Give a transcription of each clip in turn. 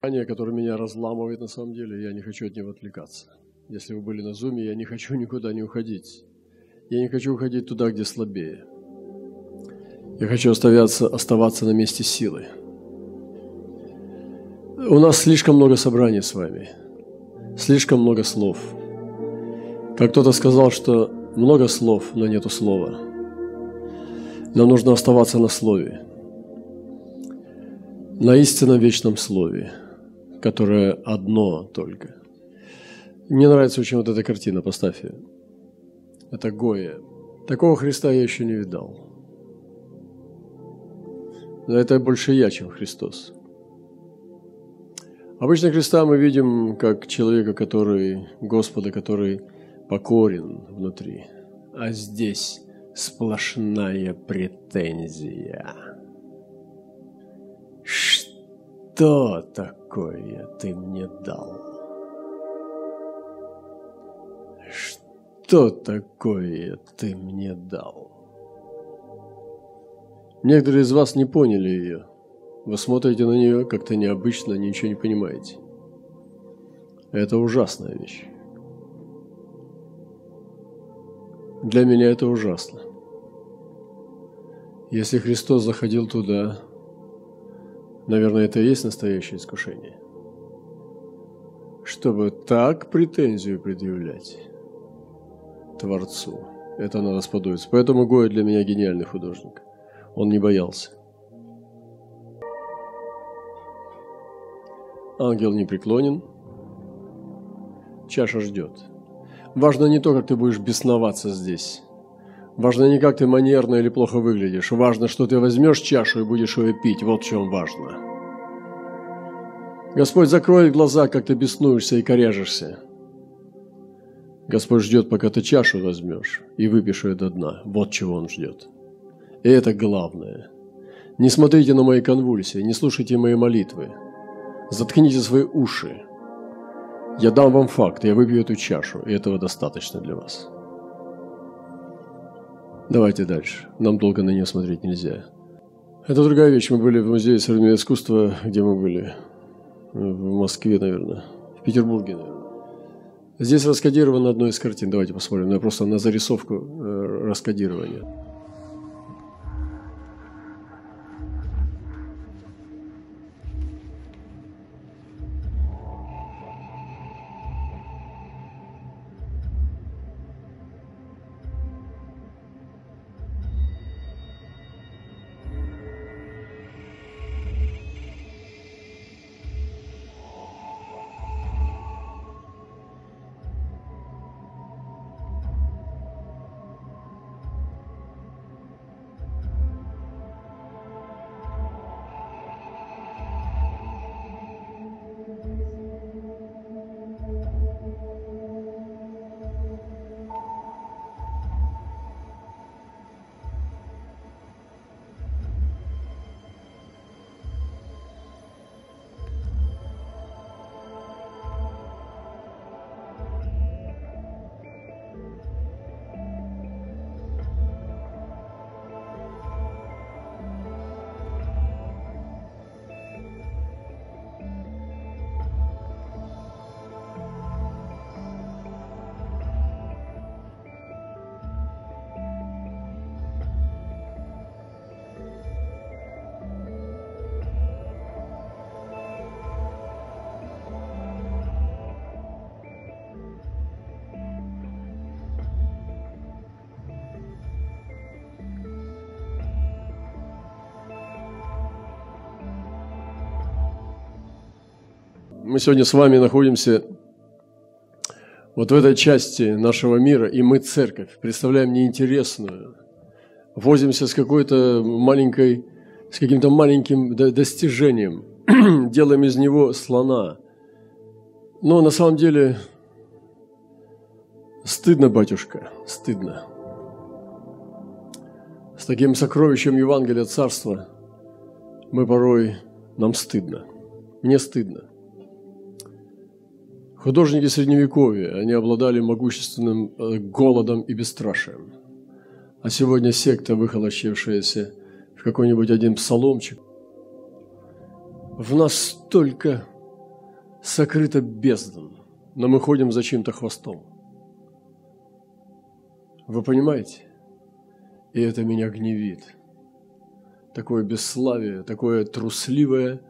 Ание, которое меня разламывает на самом деле, я не хочу от него отвлекаться. Если вы были на зуме, я не хочу никуда не уходить. Я не хочу уходить туда, где слабее. Я хочу оставаться, оставаться на месте силы. У нас слишком много собраний с вами, слишком много слов. Как кто-то сказал, что много слов, но нету слова. Нам нужно оставаться на слове, на истинном вечном слове – которое одно только. Мне нравится очень вот эта картина, поставь ее. Это Гоя. Такого Христа я еще не видал. Но это больше я, чем Христос. Обычно Христа мы видим как человека, который, Господа, который покорен внутри. А здесь сплошная претензия. Что такое? ты мне дал? Что такое ты мне дал? Некоторые из вас не поняли ее. Вы смотрите на нее как-то необычно, ничего не понимаете. Это ужасная вещь. Для меня это ужасно. Если Христос заходил туда, Наверное, это и есть настоящее искушение. Чтобы так претензию предъявлять Творцу, это надо сподобиться. Поэтому Гоя для меня гениальный художник. Он не боялся. Ангел не преклонен, чаша ждет. Важно не то, как ты будешь бесноваться здесь. Важно не как ты манерно или плохо выглядишь. Важно, что ты возьмешь чашу и будешь ее пить. Вот в чем важно. Господь закроет глаза, как ты беснуешься и коряжешься. Господь ждет, пока ты чашу возьмешь и выпьешь ее до дна. Вот чего Он ждет. И это главное. Не смотрите на мои конвульсии, не слушайте мои молитвы. Заткните свои уши. Я дам вам факт, я выпью эту чашу, и этого достаточно для вас. Давайте дальше. Нам долго на нее смотреть нельзя. Это другая вещь. Мы были в музее современного искусства, где мы были? В Москве, наверное. В Петербурге, наверное. Здесь раскодировано одно из картин. Давайте посмотрим. Я просто на зарисовку э, раскодирования. Мы сегодня с вами находимся вот в этой части нашего мира, и мы церковь, представляем неинтересную. Возимся с какой-то маленькой, с каким-то маленьким достижением, делаем из него слона. Но на самом деле стыдно, батюшка, стыдно. С таким сокровищем Евангелия Царства мы порой, нам стыдно. Мне стыдно. Художники Средневековья, они обладали могущественным э, голодом и бесстрашием. А сегодня секта, выхолощившаяся в какой-нибудь один псаломчик, в нас столько сокрыто бездн, но мы ходим за чьим-то хвостом. Вы понимаете? И это меня гневит. Такое бесславие, такое трусливая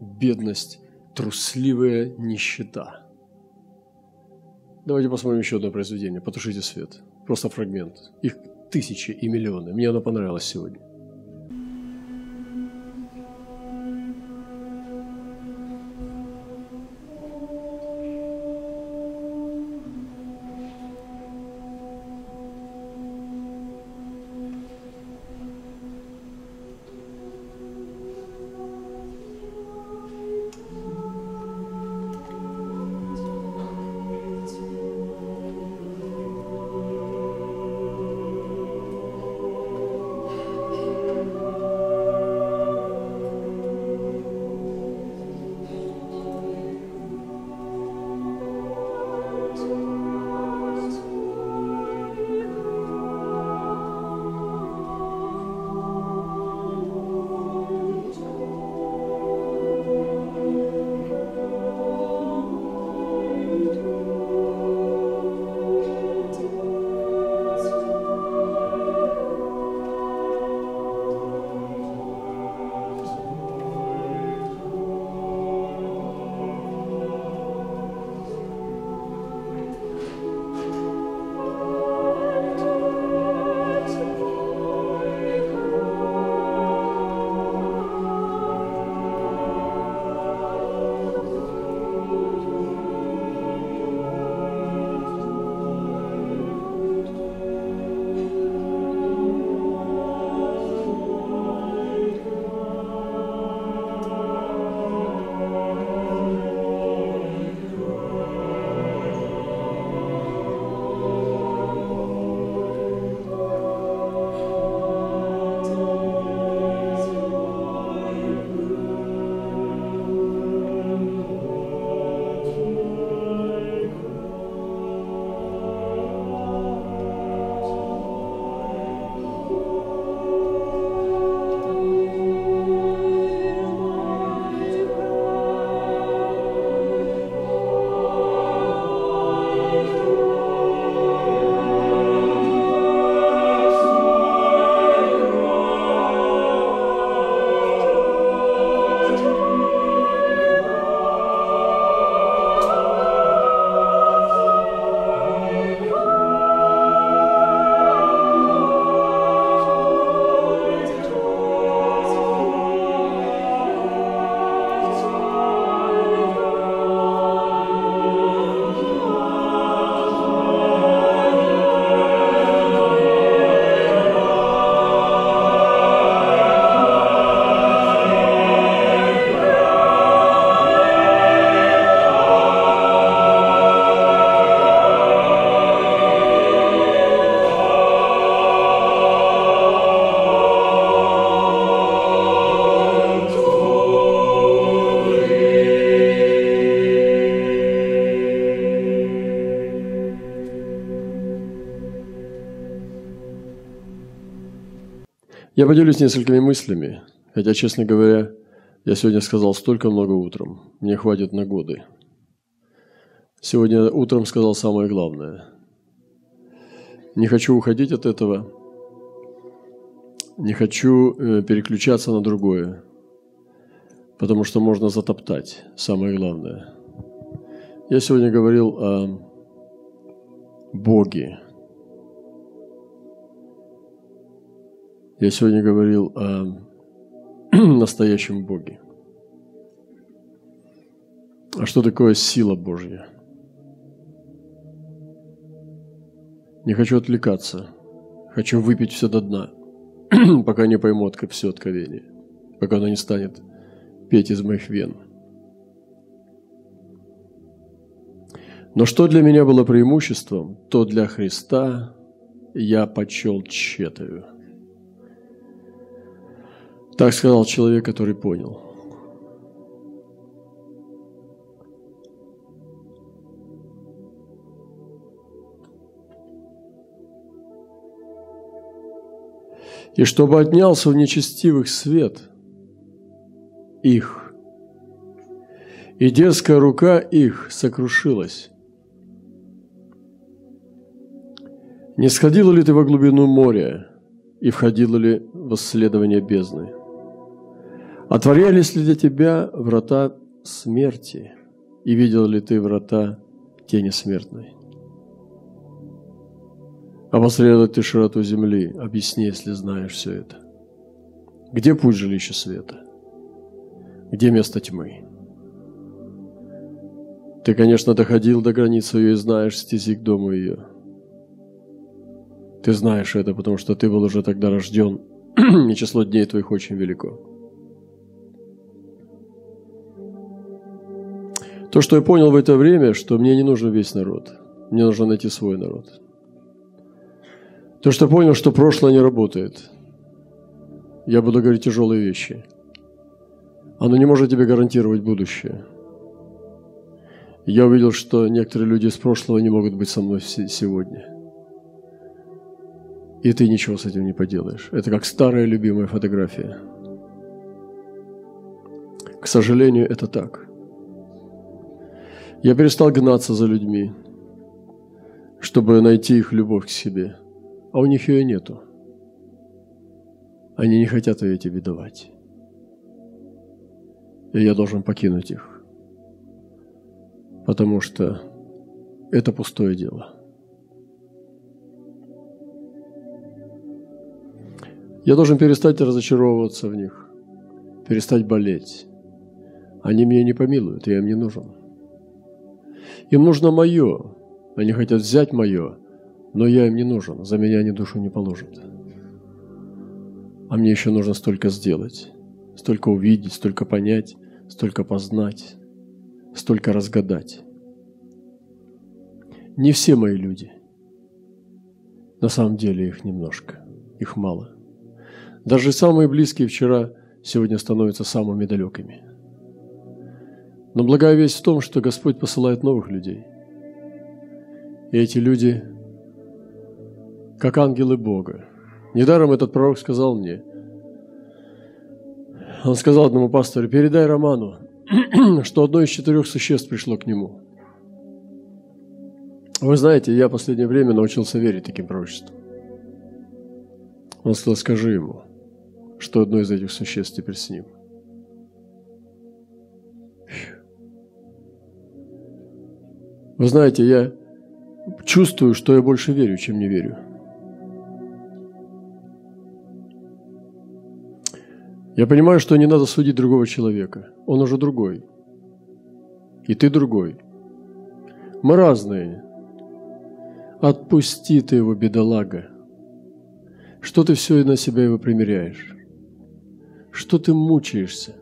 бедность, трусливая нищета. Давайте посмотрим еще одно произведение. Потушите свет. Просто фрагмент. Их тысячи и миллионы. Мне оно понравилось сегодня. Я поделюсь несколькими мыслями, хотя, честно говоря, я сегодня сказал столько много утром. Мне хватит на годы. Сегодня утром сказал самое главное. Не хочу уходить от этого. Не хочу э, переключаться на другое. Потому что можно затоптать самое главное. Я сегодня говорил о Боге, Я сегодня говорил о настоящем Боге. А что такое сила Божья? Не хочу отвлекаться. Хочу выпить все до дна, пока не пойму от все откровение, пока оно не станет петь из моих вен. Но что для меня было преимуществом, то для Христа я почел тщетою – так сказал человек, который понял. И чтобы отнялся в нечестивых свет их, и дерзкая рука их сокрушилась. Не сходила ли ты во глубину моря и входила ли в исследование бездны? Отворялись ли для тебя врата смерти и видел ли ты врата тени смертной? Обозрел ли ты широту земли? Объясни, если знаешь все это. Где путь жилища света? Где место тьмы? Ты, конечно, доходил до границы ее и знаешь стези к дому ее. Ты знаешь это, потому что ты был уже тогда рожден, и число дней твоих очень велико. То, что я понял в это время, что мне не нужен весь народ. Мне нужно найти свой народ. То, что понял, что прошлое не работает. Я буду говорить тяжелые вещи. Оно не может тебе гарантировать будущее. Я увидел, что некоторые люди из прошлого не могут быть со мной сегодня. И ты ничего с этим не поделаешь. Это как старая любимая фотография. К сожалению, это так. Я перестал гнаться за людьми, чтобы найти их любовь к себе, а у них ее нету. Они не хотят ее тебе давать. И я должен покинуть их, потому что это пустое дело. Я должен перестать разочаровываться в них, перестать болеть. Они меня не помилуют, я им не нужен. Им нужно мое. Они хотят взять мое, но я им не нужен. За меня они душу не положат. А мне еще нужно столько сделать, столько увидеть, столько понять, столько познать, столько разгадать. Не все мои люди. На самом деле их немножко, их мало. Даже самые близкие вчера сегодня становятся самыми далекими – но благая весть в том, что Господь посылает новых людей. И эти люди, как ангелы Бога. Недаром этот пророк сказал мне, он сказал одному пастору, передай Роману, что одно из четырех существ пришло к нему. Вы знаете, я в последнее время научился верить таким пророчествам. Он сказал, скажи ему, что одно из этих существ теперь с ним. Вы знаете, я чувствую, что я больше верю, чем не верю. Я понимаю, что не надо судить другого человека. Он уже другой. И ты другой. Мы разные. Отпусти ты его, бедолага. Что ты все на себя его примеряешь? Что ты мучаешься?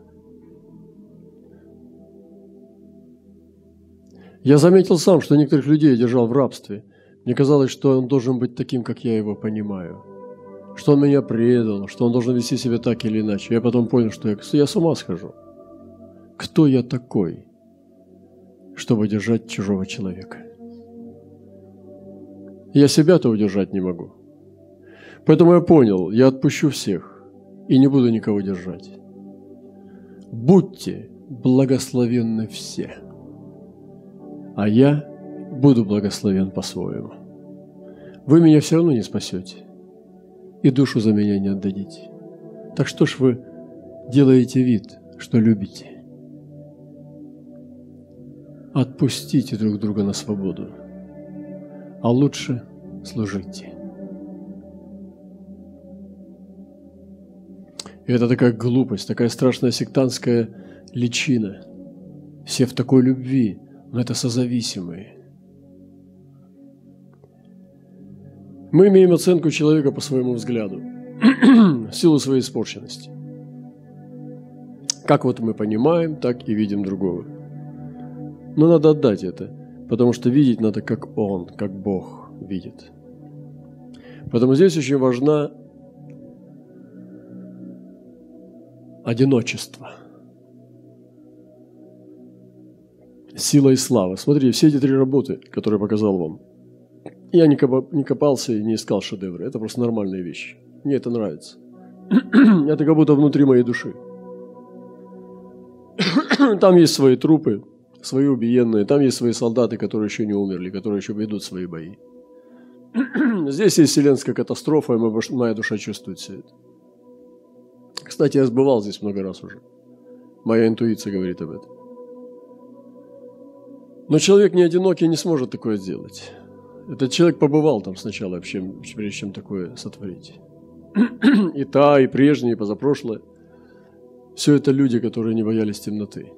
Я заметил сам, что некоторых людей я держал в рабстве. Мне казалось, что он должен быть таким, как я его понимаю. Что он меня предал, что он должен вести себя так или иначе. Я потом понял, что я, я с ума схожу. Кто я такой, чтобы держать чужого человека? Я себя-то удержать не могу. Поэтому я понял, я отпущу всех и не буду никого держать. Будьте благословенны все а я буду благословен по-своему. Вы меня все равно не спасете, и душу за меня не отдадите. Так что ж вы делаете вид, что любите? Отпустите друг друга на свободу, а лучше служите. И это такая глупость, такая страшная сектантская личина. Все в такой любви, это созависимые. Мы имеем оценку человека по своему взгляду, в силу своей испорченности. Как вот мы понимаем, так и видим другого. Но надо отдать это, потому что видеть надо, как Он, как Бог видит. Поэтому здесь очень важна одиночество – сила и слава. Смотрите, все эти три работы, которые я показал вам, я не, копался и не искал шедевры. Это просто нормальные вещи. Мне это нравится. это как будто внутри моей души. Там есть свои трупы, свои убиенные, там есть свои солдаты, которые еще не умерли, которые еще ведут свои бои. Здесь есть вселенская катастрофа, и моя душа чувствует все это. Кстати, я сбывал здесь много раз уже. Моя интуиция говорит об этом. Но человек не одинокий не сможет такое сделать. Этот человек побывал там сначала, прежде чем такое сотворить. И та, и прежняя, и позапрошлое. Все это люди, которые не боялись темноты.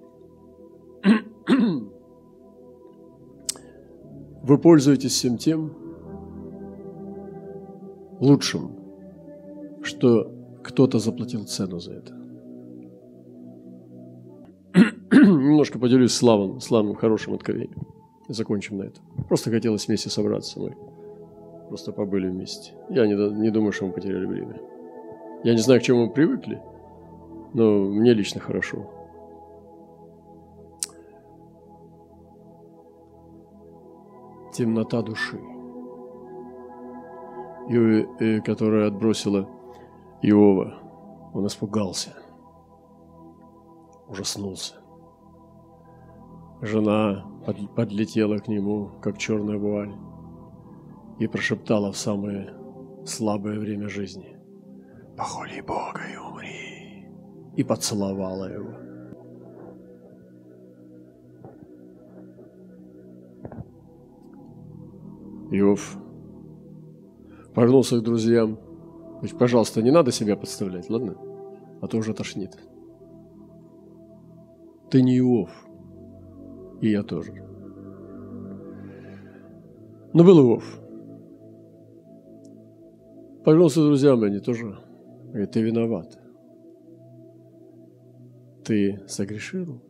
Вы пользуетесь всем тем лучшим, что кто-то заплатил цену за это. Немножко поделюсь славным, славным хорошим откровением. Закончим на этом. Просто хотелось вместе собраться. Мы просто побыли вместе. Я не, не думаю, что мы потеряли время. Я не знаю, к чему мы привыкли, но мне лично хорошо. Темнота души, и, и, которая отбросила Иова. Он испугался, ужаснулся. Жена подлетела к нему, как черная вуаль, и прошептала в самое слабое время жизни. «Похоли Бога и умри!» И поцеловала его. Иов повернулся к друзьям. Пожалуйста, не надо себя подставлять, ладно? А то уже тошнит. Ты не Иов. И я тоже. Но был Иов. Повернулся друзьям, они тоже говорят, ты виноват. Ты согрешил,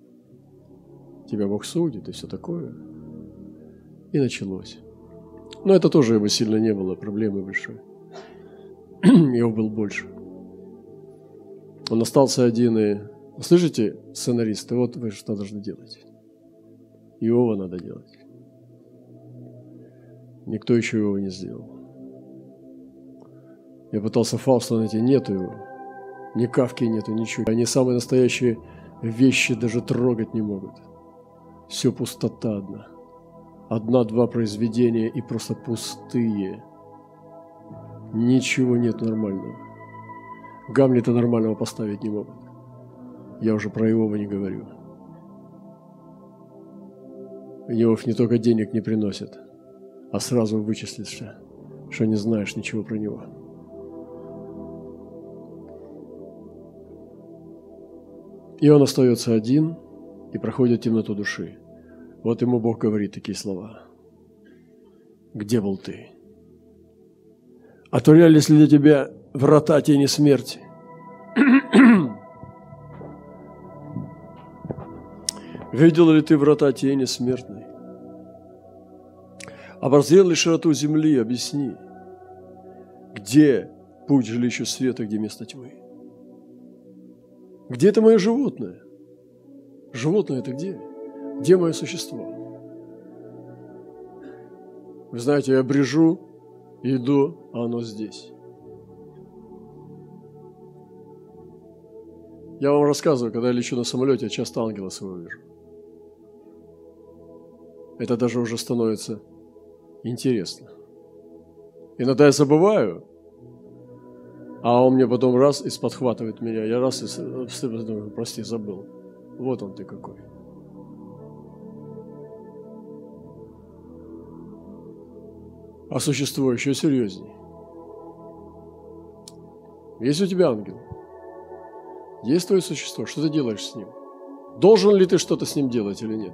тебя Бог судит и все такое. И началось. Но это тоже его сильно не было проблемы большой. Его был больше. Он остался один и... Слышите, сценаристы, вот вы что должны делать. Иова надо делать. Никто еще его не сделал. Я пытался Фауста найти, нету его. Ни Кавки нету, ничего. Они самые настоящие вещи даже трогать не могут. Все пустота одна. Одна-два произведения и просто пустые. Ничего нет нормального. Гамлета нормального поставить не могут. Я уже про Иова не говорю. Иов не только денег не приносит, а сразу вычислит, что, не знаешь ничего про него. И он остается один и проходит темноту души. Вот ему Бог говорит такие слова. Где был ты? Отворялись ли для тебя врата тени смерти? Видел ли ты врата тени смертной? Образрел ли широту земли, объясни, где путь жилищу света, где место тьмы? Где это мое животное? Животное это где? Где мое существо? Вы знаете, я брежу, иду, а оно здесь. Я вам рассказываю, когда я лечу на самолете, я часто ангела своего вижу. Это даже уже становится интересно. Иногда я забываю, а он мне потом раз и подхватывает меня. Я раз и думаю, прости, забыл. Вот он ты какой. А существо еще серьезнее. Есть у тебя ангел? Есть твое существо? Что ты делаешь с ним? Должен ли ты что-то с ним делать или нет?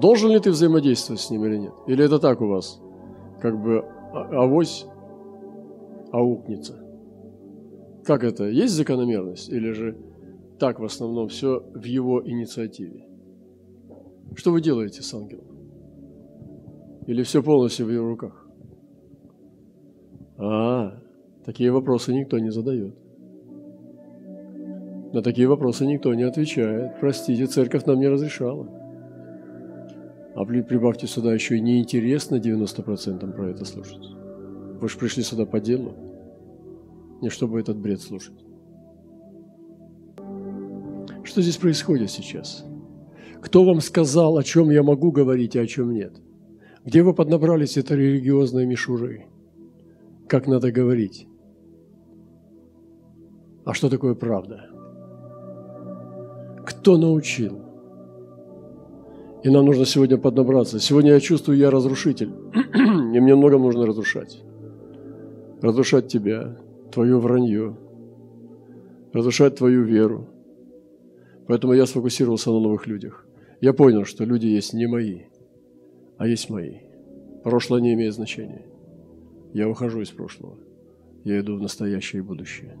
Должен ли ты взаимодействовать с ним или нет? Или это так у вас? Как бы а, авось аукнется. Как это? Есть закономерность? Или же так в основном все в его инициативе? Что вы делаете с ангелом? Или все полностью в его руках? А, такие вопросы никто не задает. На такие вопросы никто не отвечает. Простите, церковь нам не разрешала. А прибавьте сюда еще и неинтересно 90% про это слушать. Вы же пришли сюда по делу, не чтобы этот бред слушать. Что здесь происходит сейчас? Кто вам сказал, о чем я могу говорить, а о чем нет? Где вы поднабрались этой религиозной мишуры? Как надо говорить? А что такое правда? Кто научил? И нам нужно сегодня поднабраться. Сегодня я чувствую, я разрушитель. И мне много нужно разрушать. Разрушать тебя, твое вранье, разрушать твою веру. Поэтому я сфокусировался на новых людях. Я понял, что люди есть не мои, а есть мои. Прошлое не имеет значения. Я ухожу из прошлого. Я иду в настоящее и будущее.